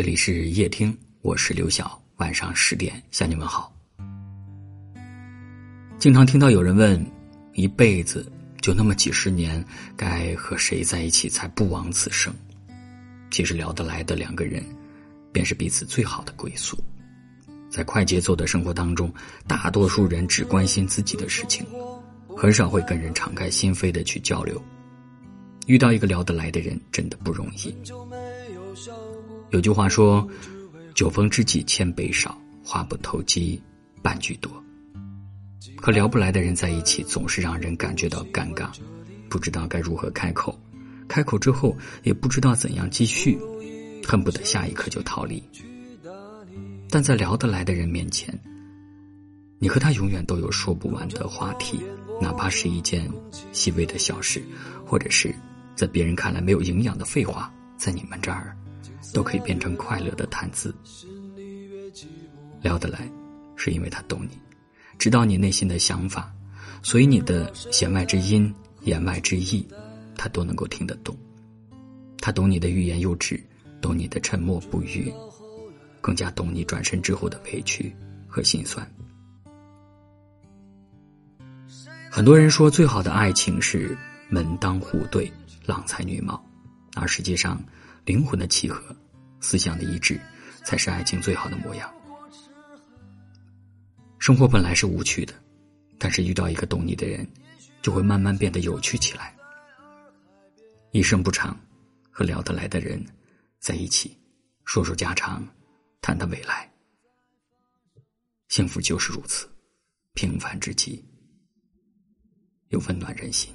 这里是夜听，我是刘晓。晚上十点向你们好。经常听到有人问：一辈子就那么几十年，该和谁在一起才不枉此生？其实聊得来的两个人，便是彼此最好的归宿。在快节奏的生活当中，大多数人只关心自己的事情，很少会跟人敞开心扉的去交流。遇到一个聊得来的人，真的不容易。有句话说：“酒逢知己千杯少，话不投机半句多。”和聊不来的人在一起，总是让人感觉到尴尬，不知道该如何开口，开口之后也不知道怎样继续，恨不得下一刻就逃离。但在聊得来的人面前，你和他永远都有说不完的话题，哪怕是一件细微的小事，或者是在别人看来没有营养的废话，在你们这儿。都可以变成快乐的谈资，聊得来，是因为他懂你，知道你内心的想法，所以你的弦外之音、言外之意，他都能够听得懂。他懂你的欲言又止，懂你的沉默不语，更加懂你转身之后的委屈和心酸。很多人说，最好的爱情是门当户对、郎才女貌，而实际上。灵魂的契合，思想的一致，才是爱情最好的模样。生活本来是无趣的，但是遇到一个懂你的人，就会慢慢变得有趣起来。一生不长，和聊得来的人在一起，说说家常，谈谈未来。幸福就是如此，平凡之极，又温暖人心。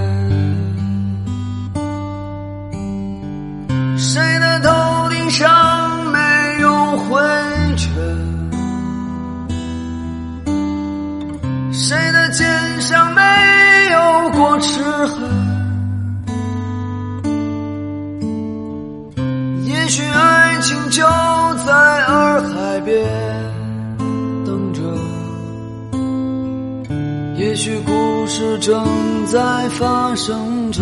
事正在发生着。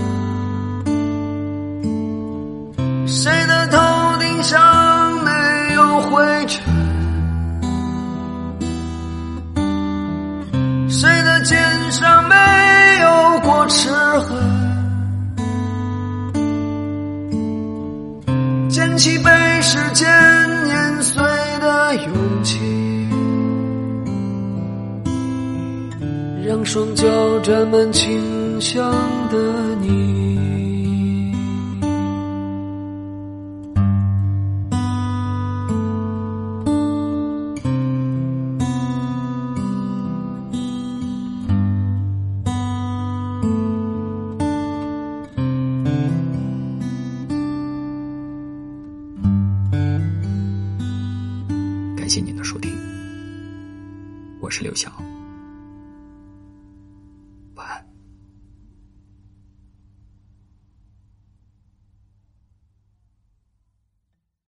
勇气，让双脚沾满清香的你。我是刘晓。